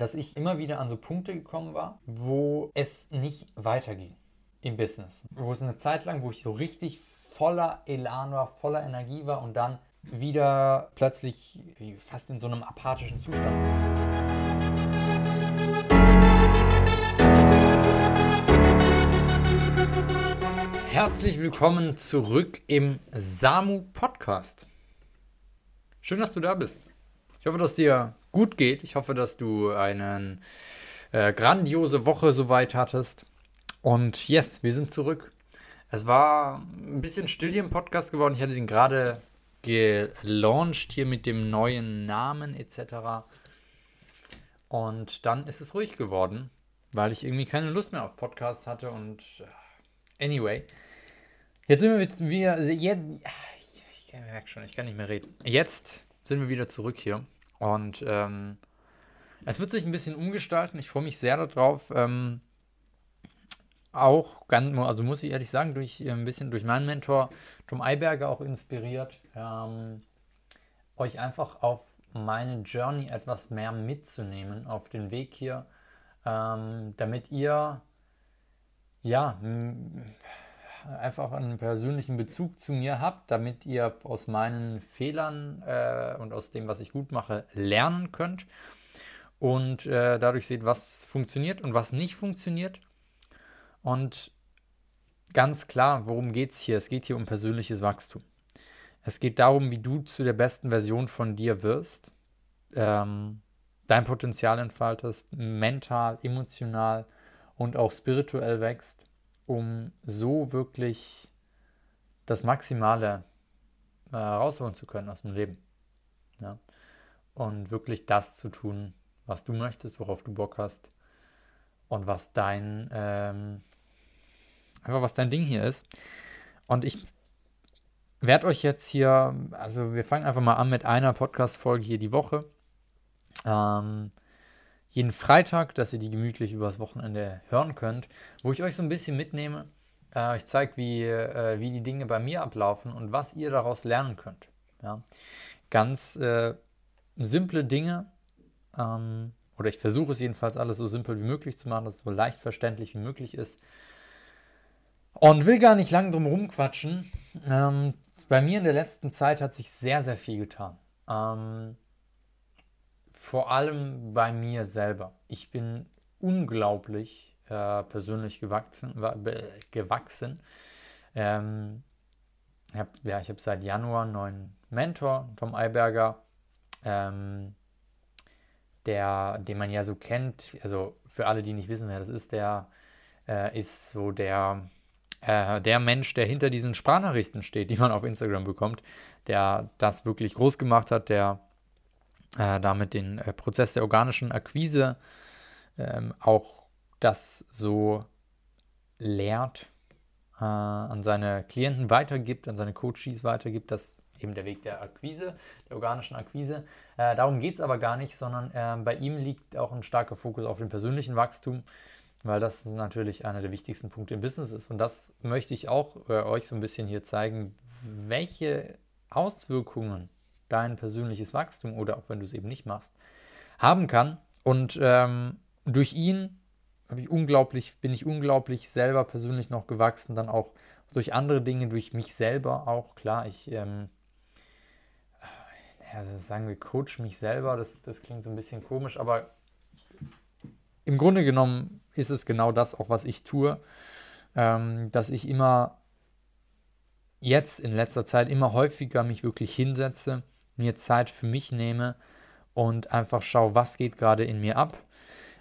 dass ich immer wieder an so Punkte gekommen war, wo es nicht weiterging im Business. Wo es eine Zeit lang, wo ich so richtig voller Elan war, voller Energie war und dann wieder plötzlich fast in so einem apathischen Zustand. Herzlich willkommen zurück im Samu Podcast. Schön, dass du da bist. Ich hoffe, dass dir gut geht. Ich hoffe, dass du eine äh, grandiose Woche soweit hattest. Und yes, wir sind zurück. Es war ein bisschen still hier im Podcast geworden. Ich hatte den gerade gelauncht hier mit dem neuen Namen etc. Und dann ist es ruhig geworden, weil ich irgendwie keine Lust mehr auf Podcast hatte. Und äh, anyway, jetzt sind wir ich, ich merke schon, ich kann nicht mehr reden. Jetzt sind wir wieder zurück hier. Und ähm, es wird sich ein bisschen umgestalten. Ich freue mich sehr darauf. Ähm, auch ganz, also muss ich ehrlich sagen, durch äh, ein bisschen durch meinen Mentor Tom Eiberger auch inspiriert, ähm, euch einfach auf meine Journey etwas mehr mitzunehmen auf den Weg hier, ähm, damit ihr ja einfach einen persönlichen Bezug zu mir habt, damit ihr aus meinen Fehlern äh, und aus dem, was ich gut mache, lernen könnt und äh, dadurch seht, was funktioniert und was nicht funktioniert. Und ganz klar, worum geht es hier? Es geht hier um persönliches Wachstum. Es geht darum, wie du zu der besten Version von dir wirst, ähm, dein Potenzial entfaltest, mental, emotional und auch spirituell wächst um so wirklich das Maximale äh, rausholen zu können aus dem Leben. Ja? Und wirklich das zu tun, was du möchtest, worauf du Bock hast und was dein, ähm, einfach was dein Ding hier ist. Und ich werde euch jetzt hier, also wir fangen einfach mal an mit einer Podcast-Folge hier die Woche. Ähm, jeden Freitag, dass ihr die gemütlich übers Wochenende hören könnt, wo ich euch so ein bisschen mitnehme, äh, euch zeige, wie, äh, wie die Dinge bei mir ablaufen und was ihr daraus lernen könnt. Ja? Ganz äh, simple Dinge, ähm, oder ich versuche es jedenfalls alles so simpel wie möglich zu machen, dass es so leicht verständlich wie möglich ist. Und will gar nicht lang drum rumquatschen. Ähm, bei mir in der letzten Zeit hat sich sehr, sehr viel getan. Ähm, vor allem bei mir selber. Ich bin unglaublich äh, persönlich gewachsen. gewachsen. Ähm, hab, ja, ich habe seit Januar einen neuen Mentor, Tom Eiberger, ähm, der, den man ja so kennt. Also für alle, die nicht wissen, wer das ist, der äh, ist so der, äh, der Mensch, der hinter diesen Sprachnachrichten steht, die man auf Instagram bekommt, der das wirklich groß gemacht hat, der äh, damit den äh, Prozess der organischen Akquise ähm, auch das so lehrt, äh, an seine Klienten weitergibt, an seine Coaches weitergibt, das eben der Weg der Akquise, der organischen Akquise. Äh, darum geht es aber gar nicht, sondern äh, bei ihm liegt auch ein starker Fokus auf dem persönlichen Wachstum, weil das natürlich einer der wichtigsten Punkte im Business ist. Und das möchte ich auch äh, euch so ein bisschen hier zeigen, welche Auswirkungen dein persönliches Wachstum oder auch wenn du es eben nicht machst, haben kann. Und ähm, durch ihn ich unglaublich, bin ich unglaublich selber persönlich noch gewachsen, dann auch durch andere Dinge, durch mich selber auch. Klar, ich, ähm, also sagen wir, coach mich selber, das, das klingt so ein bisschen komisch, aber im Grunde genommen ist es genau das auch, was ich tue, ähm, dass ich immer jetzt in letzter Zeit immer häufiger mich wirklich hinsetze mir Zeit für mich nehme und einfach schaue, was geht gerade in mir ab,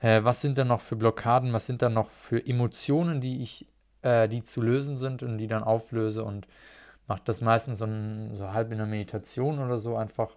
äh, was sind da noch für Blockaden, was sind da noch für Emotionen, die ich, äh, die zu lösen sind und die dann auflöse und mache das meistens so, so halb in der Meditation oder so einfach.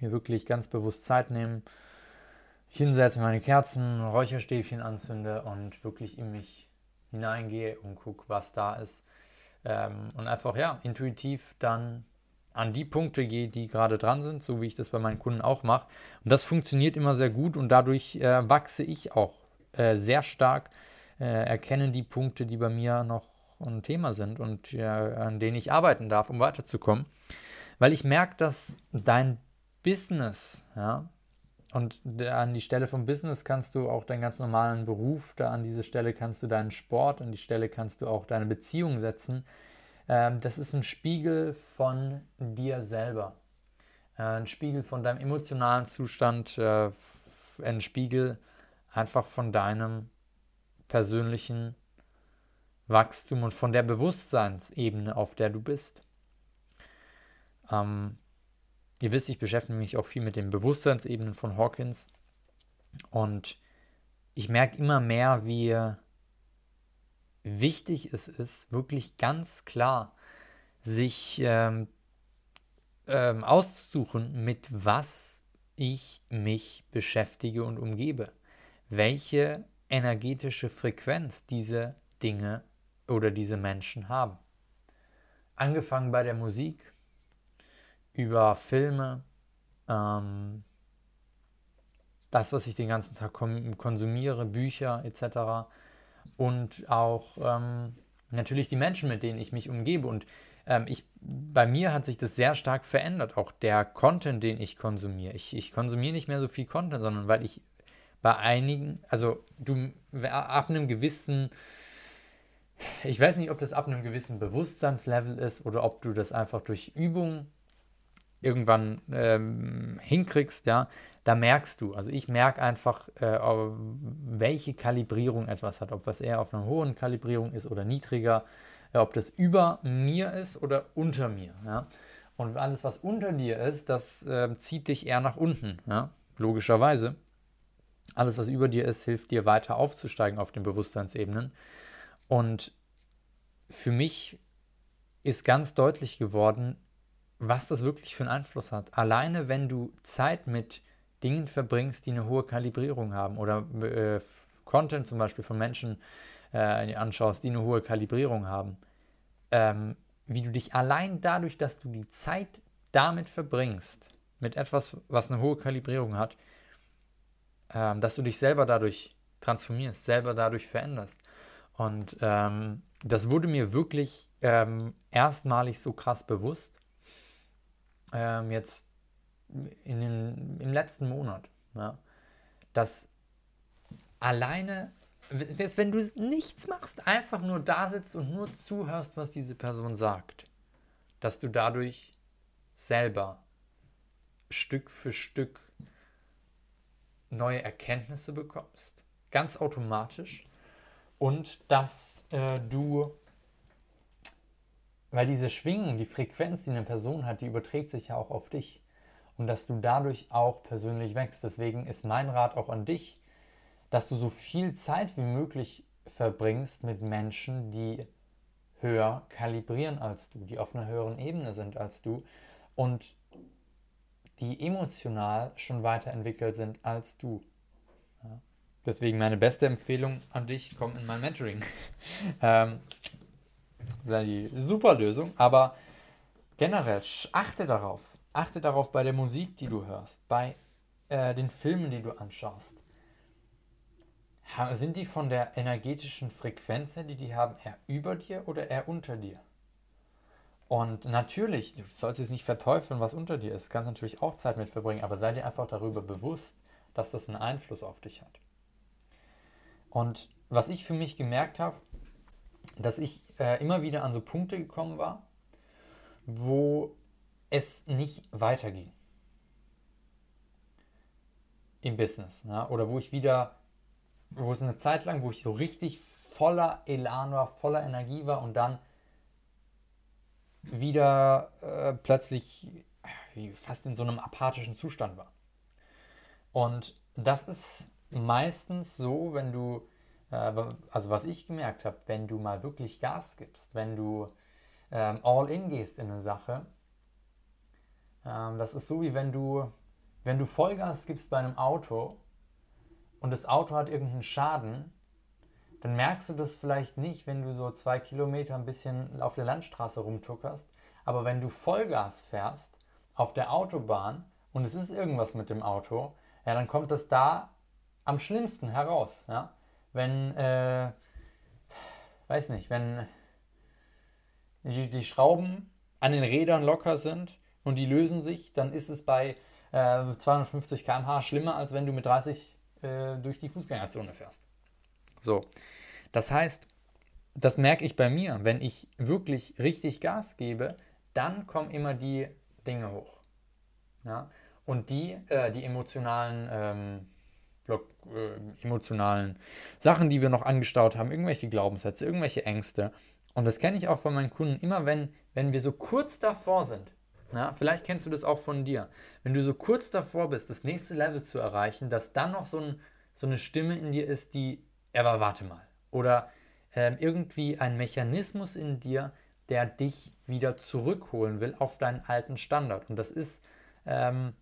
Mir wirklich ganz bewusst Zeit nehmen, hinsetze, meine Kerzen, Räucherstäbchen anzünde und wirklich in mich hineingehe und gucke, was da ist. Ähm, und einfach, ja, intuitiv dann an die Punkte gehe, die gerade dran sind, so wie ich das bei meinen Kunden auch mache. Und das funktioniert immer sehr gut und dadurch äh, wachse ich auch äh, sehr stark, äh, erkenne die Punkte, die bei mir noch ein Thema sind und an denen ich arbeiten darf, um weiterzukommen. Weil ich merke, dass dein Business, ja, und an die Stelle vom Business kannst du auch deinen ganz normalen Beruf, da an diese Stelle kannst du deinen Sport, an die Stelle kannst du auch deine Beziehung setzen. Ähm, das ist ein Spiegel von dir selber. Äh, ein Spiegel von deinem emotionalen Zustand, äh, ein Spiegel einfach von deinem persönlichen Wachstum und von der Bewusstseinsebene, auf der du bist. Ähm, Ihr wisst, ich beschäftige mich auch viel mit den Bewusstseinsebenen von Hawkins. Und ich merke immer mehr, wie wichtig es ist, wirklich ganz klar sich ähm, ähm, auszusuchen, mit was ich mich beschäftige und umgebe. Welche energetische Frequenz diese Dinge oder diese Menschen haben. Angefangen bei der Musik, über Filme, ähm, das, was ich den ganzen Tag konsumiere, Bücher etc. Und auch ähm, natürlich die Menschen, mit denen ich mich umgebe. Und ähm, ich, bei mir hat sich das sehr stark verändert, auch der Content, den ich konsumiere. Ich, ich konsumiere nicht mehr so viel Content, sondern weil ich bei einigen, also du ab einem gewissen, ich weiß nicht, ob das ab einem gewissen Bewusstseinslevel ist oder ob du das einfach durch Übung irgendwann ähm, hinkriegst, ja, da merkst du, also ich merke einfach, äh, welche Kalibrierung etwas hat, ob was eher auf einer hohen Kalibrierung ist oder niedriger, äh, ob das über mir ist oder unter mir, ja. Und alles, was unter dir ist, das äh, zieht dich eher nach unten, ja, logischerweise. Alles, was über dir ist, hilft dir weiter aufzusteigen auf den Bewusstseinsebenen. Und für mich ist ganz deutlich geworden, was das wirklich für einen Einfluss hat. Alleine wenn du Zeit mit Dingen verbringst, die eine hohe Kalibrierung haben oder äh, Content zum Beispiel von Menschen äh, anschaust, die eine hohe Kalibrierung haben, ähm, wie du dich allein dadurch, dass du die Zeit damit verbringst, mit etwas, was eine hohe Kalibrierung hat, ähm, dass du dich selber dadurch transformierst, selber dadurch veränderst. Und ähm, das wurde mir wirklich ähm, erstmalig so krass bewusst ähm, jetzt in den, im letzten Monat, ja, dass alleine, selbst wenn du nichts machst, einfach nur da sitzt und nur zuhörst, was diese Person sagt, dass du dadurch selber Stück für Stück neue Erkenntnisse bekommst, ganz automatisch, und dass äh, du weil diese Schwingung, die Frequenz, die eine Person hat, die überträgt sich ja auch auf dich. Und dass du dadurch auch persönlich wächst. Deswegen ist mein Rat auch an dich, dass du so viel Zeit wie möglich verbringst mit Menschen, die höher kalibrieren als du, die auf einer höheren Ebene sind als du und die emotional schon weiterentwickelt sind als du. Ja. Deswegen meine beste Empfehlung an dich, komm in mein Mentoring. ähm, die super Lösung, aber generell achte darauf. Achte darauf bei der Musik, die du hörst, bei äh, den Filmen, die du anschaust. Sind die von der energetischen Frequenz her, die die haben, eher über dir oder eher unter dir? Und natürlich, du sollst es nicht verteufeln, was unter dir ist. Du kannst natürlich auch Zeit mit verbringen, aber sei dir einfach darüber bewusst, dass das einen Einfluss auf dich hat. Und was ich für mich gemerkt habe, dass ich äh, immer wieder an so Punkte gekommen war, wo es nicht weiterging im Business. Ja? Oder wo ich wieder, wo es eine Zeit lang, wo ich so richtig voller Elan war, voller Energie war und dann wieder äh, plötzlich fast in so einem apathischen Zustand war. Und das ist meistens so, wenn du äh, also was ich gemerkt habe, wenn du mal wirklich Gas gibst, wenn du ähm, all in gehst in eine Sache, ähm, das ist so wie wenn du, wenn du Vollgas gibst bei einem Auto und das Auto hat irgendeinen Schaden, dann merkst du das vielleicht nicht, wenn du so zwei Kilometer ein bisschen auf der Landstraße rumtuckerst. Aber wenn du Vollgas fährst auf der Autobahn und es ist irgendwas mit dem Auto, ja, dann kommt das da am schlimmsten heraus. Ja? wenn, äh, weiß nicht, wenn die, die Schrauben an den Rädern locker sind und die lösen sich, dann ist es bei äh, 250 km/h schlimmer, als wenn du mit 30 äh, durch die Fußgängerzone fährst. So, das heißt, das merke ich bei mir, wenn ich wirklich richtig Gas gebe, dann kommen immer die Dinge hoch. Ja? Und die, äh, die emotionalen, ähm, Block, äh, emotionalen Sachen, die wir noch angestaut haben, irgendwelche Glaubenssätze, irgendwelche Ängste. Und das kenne ich auch von meinen Kunden, immer wenn, wenn wir so kurz davor sind, ja, vielleicht kennst du das auch von dir, wenn du so kurz davor bist, das nächste Level zu erreichen, dass dann noch so, ein, so eine Stimme in dir ist, die, aber warte mal, oder ähm, irgendwie ein Mechanismus in dir, der dich wieder zurückholen will auf deinen alten Standard. Und das ist ähm,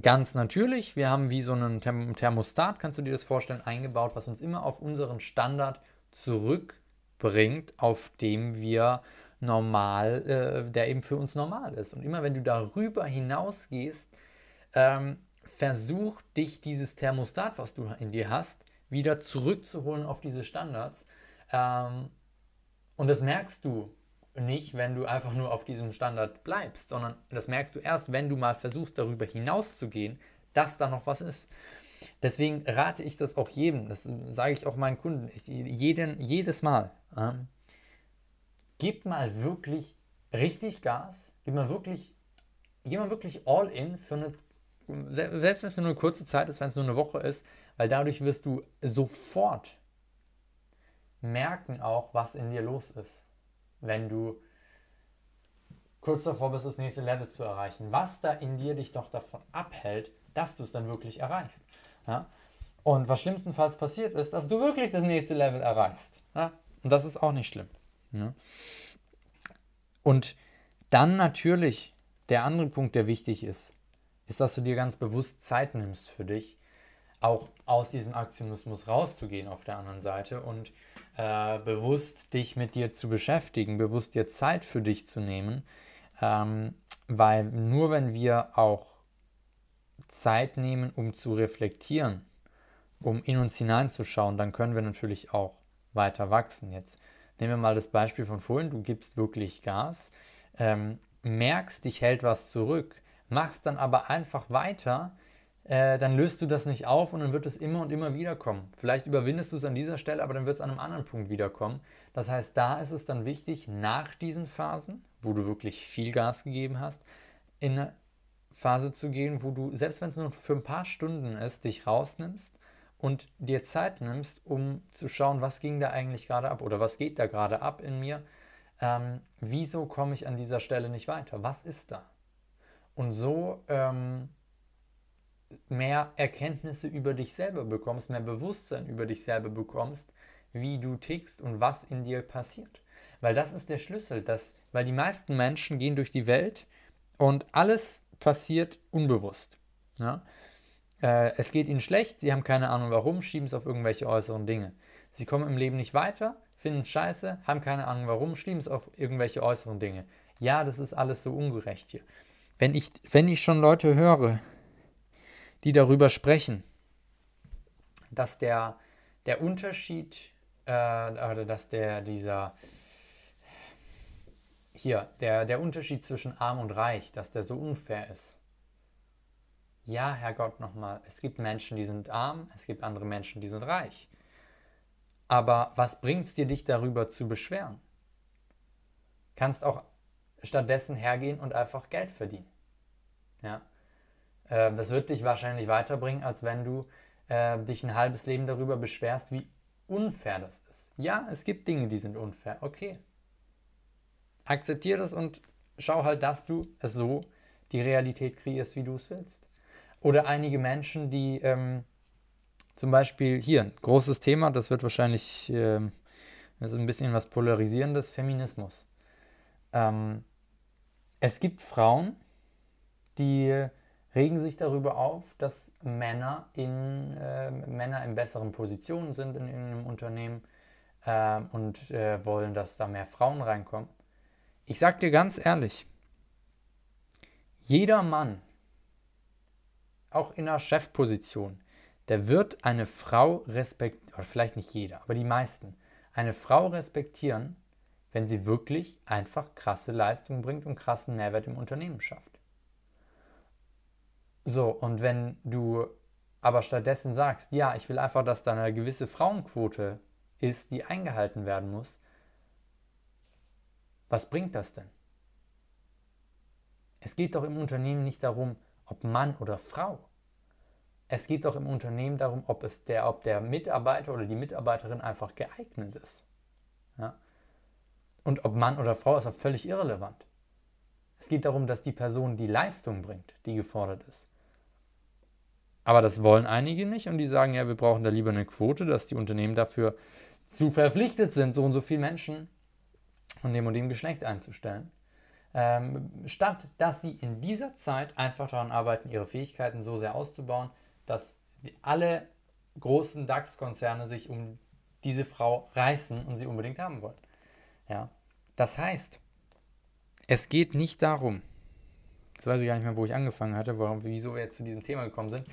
ganz natürlich. Wir haben wie so einen Thermostat, kannst du dir das vorstellen, eingebaut, was uns immer auf unseren Standard zurückbringt, auf dem wir normal, äh, der eben für uns normal ist. Und immer wenn du darüber hinausgehst, ähm, versuch dich dieses Thermostat, was du in dir hast, wieder zurückzuholen auf diese Standards. Ähm, und das merkst du nicht, wenn du einfach nur auf diesem Standard bleibst, sondern das merkst du erst, wenn du mal versuchst, darüber hinaus zu gehen, dass da noch was ist. Deswegen rate ich das auch jedem, das sage ich auch meinen Kunden, jeden, jedes Mal. Ähm, gebt mal wirklich richtig Gas, gebt mal wirklich, gib mal wirklich all in für eine, selbst wenn es nur eine kurze Zeit ist, wenn es nur eine Woche ist, weil dadurch wirst du sofort merken auch, was in dir los ist, wenn du kurz davor bist, das nächste Level zu erreichen. Was da in dir dich doch davon abhält, dass du es dann wirklich erreichst. Ja? Und was schlimmstenfalls passiert ist, dass du wirklich das nächste Level erreichst. Ja? Und das ist auch nicht schlimm. Ja? Und dann natürlich der andere Punkt, der wichtig ist, ist, dass du dir ganz bewusst Zeit nimmst für dich, auch aus diesem Aktionismus rauszugehen auf der anderen Seite und äh, bewusst dich mit dir zu beschäftigen, bewusst dir Zeit für dich zu nehmen, ähm, weil nur wenn wir auch Zeit nehmen, um zu reflektieren, um in uns hineinzuschauen, dann können wir natürlich auch weiter wachsen. Jetzt nehmen wir mal das Beispiel von vorhin, du gibst wirklich Gas, ähm, merkst, dich hält was zurück, machst dann aber einfach weiter, äh, dann löst du das nicht auf und dann wird es immer und immer wieder kommen. Vielleicht überwindest du es an dieser Stelle, aber dann wird es an einem anderen Punkt wiederkommen. Das heißt, da ist es dann wichtig, nach diesen Phasen, wo du wirklich viel Gas gegeben hast, in eine Phase zu gehen, wo du, selbst wenn es nur für ein paar Stunden ist, dich rausnimmst und dir Zeit nimmst, um zu schauen, was ging da eigentlich gerade ab oder was geht da gerade ab in mir. Ähm, wieso komme ich an dieser Stelle nicht weiter? Was ist da? Und so ähm, mehr Erkenntnisse über dich selber bekommst, mehr Bewusstsein über dich selber bekommst, wie du tickst und was in dir passiert. Weil das ist der Schlüssel, dass, weil die meisten Menschen gehen durch die Welt und alles passiert unbewusst. Ja? Äh, es geht ihnen schlecht, sie haben keine Ahnung warum, schieben es auf irgendwelche äußeren Dinge. Sie kommen im Leben nicht weiter, finden es scheiße, haben keine Ahnung warum, schieben es auf irgendwelche äußeren Dinge. Ja, das ist alles so ungerecht hier. Wenn ich, wenn ich schon Leute höre, die darüber sprechen, dass der, der Unterschied, äh, oder dass der, dieser, hier, der, der Unterschied zwischen arm und reich, dass der so unfair ist. Ja, Herrgott, nochmal, es gibt Menschen, die sind arm, es gibt andere Menschen, die sind reich. Aber was bringt es dir, dich darüber zu beschweren? Kannst auch stattdessen hergehen und einfach Geld verdienen. Ja. Äh, das wird dich wahrscheinlich weiterbringen, als wenn du äh, dich ein halbes Leben darüber beschwerst, wie unfair das ist. Ja, es gibt Dinge, die sind unfair. Okay. Akzeptier das und schau halt, dass du es so die Realität kreierst, wie du es willst. Oder einige Menschen, die ähm, zum Beispiel hier, ein großes Thema, das wird wahrscheinlich, ähm, das ist ein bisschen was Polarisierendes, Feminismus. Ähm, es gibt Frauen, die regen sich darüber auf, dass Männer in, äh, Männer in besseren Positionen sind in einem Unternehmen äh, und äh, wollen, dass da mehr Frauen reinkommen. Ich sag dir ganz ehrlich, jeder Mann, auch in einer Chefposition, der wird eine Frau respektieren, oder vielleicht nicht jeder, aber die meisten, eine Frau respektieren, wenn sie wirklich einfach krasse Leistung bringt und krassen Mehrwert im Unternehmen schafft. So, und wenn du aber stattdessen sagst, ja, ich will einfach, dass da eine gewisse Frauenquote ist, die eingehalten werden muss, was bringt das denn? Es geht doch im Unternehmen nicht darum, ob Mann oder Frau. Es geht doch im Unternehmen darum, ob, es der, ob der Mitarbeiter oder die Mitarbeiterin einfach geeignet ist. Ja? Und ob Mann oder Frau ist auch völlig irrelevant. Es geht darum, dass die Person die Leistung bringt, die gefordert ist. Aber das wollen einige nicht und die sagen, ja, wir brauchen da lieber eine Quote, dass die Unternehmen dafür zu verpflichtet sind, so und so viele Menschen von dem und dem Geschlecht einzustellen. Ähm, statt dass sie in dieser Zeit einfach daran arbeiten, ihre Fähigkeiten so sehr auszubauen, dass alle großen DAX-Konzerne sich um diese Frau reißen und sie unbedingt haben wollen. Ja. Das heißt, es geht nicht darum, das weiß ich gar nicht mehr, wo ich angefangen hatte, warum, wieso wir jetzt zu diesem Thema gekommen sind.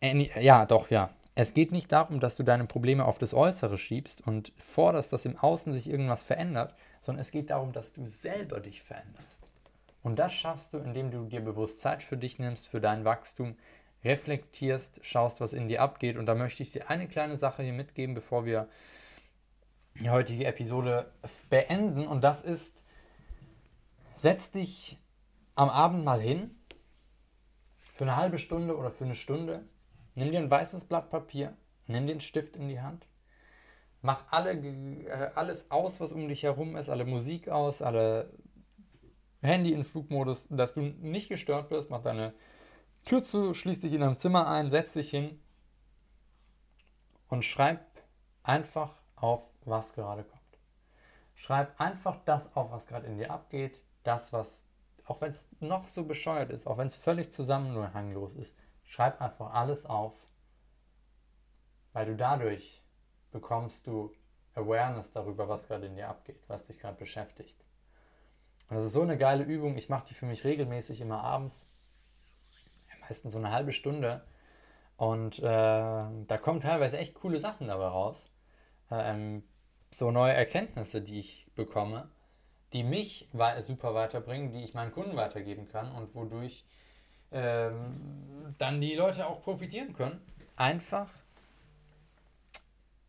Äh, ja, doch, ja. Es geht nicht darum, dass du deine Probleme auf das Äußere schiebst und forderst, dass im Außen sich irgendwas verändert, sondern es geht darum, dass du selber dich veränderst. Und das schaffst du, indem du dir bewusst Zeit für dich nimmst, für dein Wachstum, reflektierst, schaust, was in dir abgeht. Und da möchte ich dir eine kleine Sache hier mitgeben, bevor wir die heutige Episode beenden. Und das ist, setz dich am Abend mal hin, für eine halbe Stunde oder für eine Stunde, nimm dir ein weißes Blatt Papier, nimm den Stift in die Hand, mach alle, äh, alles aus, was um dich herum ist, alle Musik aus, alle Handy in Flugmodus, dass du nicht gestört wirst, mach deine Tür zu, schließ dich in deinem Zimmer ein, setz dich hin und schreib einfach auf, was gerade kommt. Schreib einfach das auf, was gerade in dir abgeht, das, was, auch wenn es noch so bescheuert ist, auch wenn es völlig zusammenhanglos ist, schreib einfach alles auf, weil du dadurch bekommst du Awareness darüber, was gerade in dir abgeht, was dich gerade beschäftigt. Und das ist so eine geile Übung. Ich mache die für mich regelmäßig immer abends meistens so eine halbe Stunde. Und äh, da kommen teilweise echt coole Sachen dabei raus. Ähm, so neue Erkenntnisse, die ich bekomme, die mich super weiterbringen, die ich meinen Kunden weitergeben kann und wodurch ähm, dann die Leute auch profitieren können. Einfach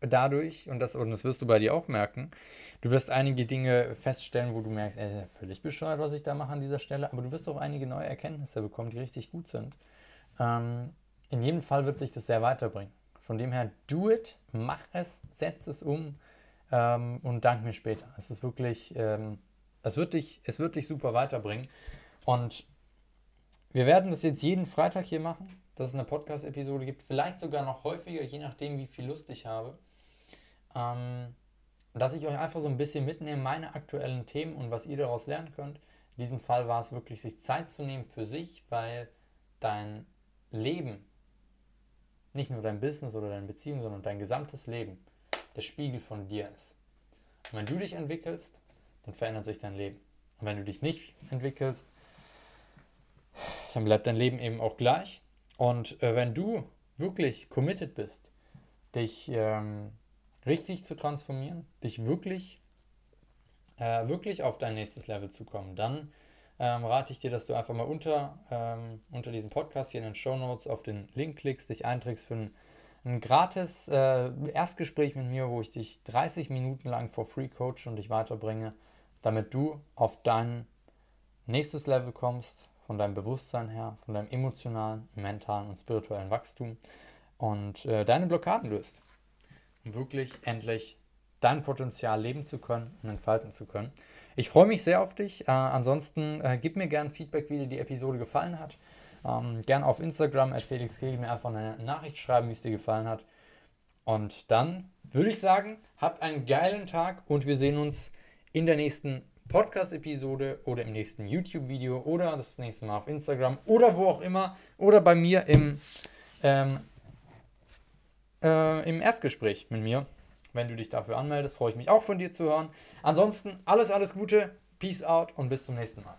dadurch, und das, und das wirst du bei dir auch merken, du wirst einige Dinge feststellen, wo du merkst, ey, völlig bescheuert, was ich da mache an dieser Stelle, aber du wirst auch einige neue Erkenntnisse bekommen, die richtig gut sind. Ähm, in jedem Fall wird dich das sehr weiterbringen. Von dem her, do it, mach es, setz es um ähm, und dank mir später. Es ist wirklich, ähm, es, wird dich, es wird dich super weiterbringen. Und wir werden das jetzt jeden Freitag hier machen, dass es eine Podcast-Episode gibt, vielleicht sogar noch häufiger, je nachdem, wie viel Lust ich habe. Ähm, dass ich euch einfach so ein bisschen mitnehme, meine aktuellen Themen und was ihr daraus lernen könnt. In diesem Fall war es wirklich, sich Zeit zu nehmen für sich, weil dein Leben, nicht nur dein Business oder deine Beziehung, sondern dein gesamtes Leben der Spiegel von dir ist. Und wenn du dich entwickelst, dann verändert sich dein Leben. Und wenn du dich nicht entwickelst, dann bleibt dein Leben eben auch gleich. Und äh, wenn du wirklich committed bist, dich ähm, richtig zu transformieren, dich wirklich, äh, wirklich auf dein nächstes Level zu kommen, dann ähm, rate ich dir, dass du einfach mal unter, ähm, unter diesem Podcast hier in den Show Notes auf den Link klickst, dich einträgst für ein, ein gratis äh, Erstgespräch mit mir, wo ich dich 30 Minuten lang for free coach und dich weiterbringe, damit du auf dein nächstes Level kommst, von deinem Bewusstsein her, von deinem emotionalen, mentalen und spirituellen Wachstum und äh, deine Blockaden löst. Um wirklich endlich dein Potenzial leben zu können und entfalten zu können. Ich freue mich sehr auf dich. Äh, ansonsten äh, gib mir gerne Feedback, wie dir die Episode gefallen hat. Ähm, gern auf Instagram, Felix Kegel, mir einfach eine Nachricht schreiben, wie es dir gefallen hat. Und dann würde ich sagen, habt einen geilen Tag und wir sehen uns in der nächsten Podcast-Episode oder im nächsten YouTube-Video oder das nächste Mal auf Instagram oder wo auch immer oder bei mir im ähm, äh, im Erstgespräch mit mir. Wenn du dich dafür anmeldest, freue ich mich auch von dir zu hören. Ansonsten alles, alles Gute, Peace out und bis zum nächsten Mal.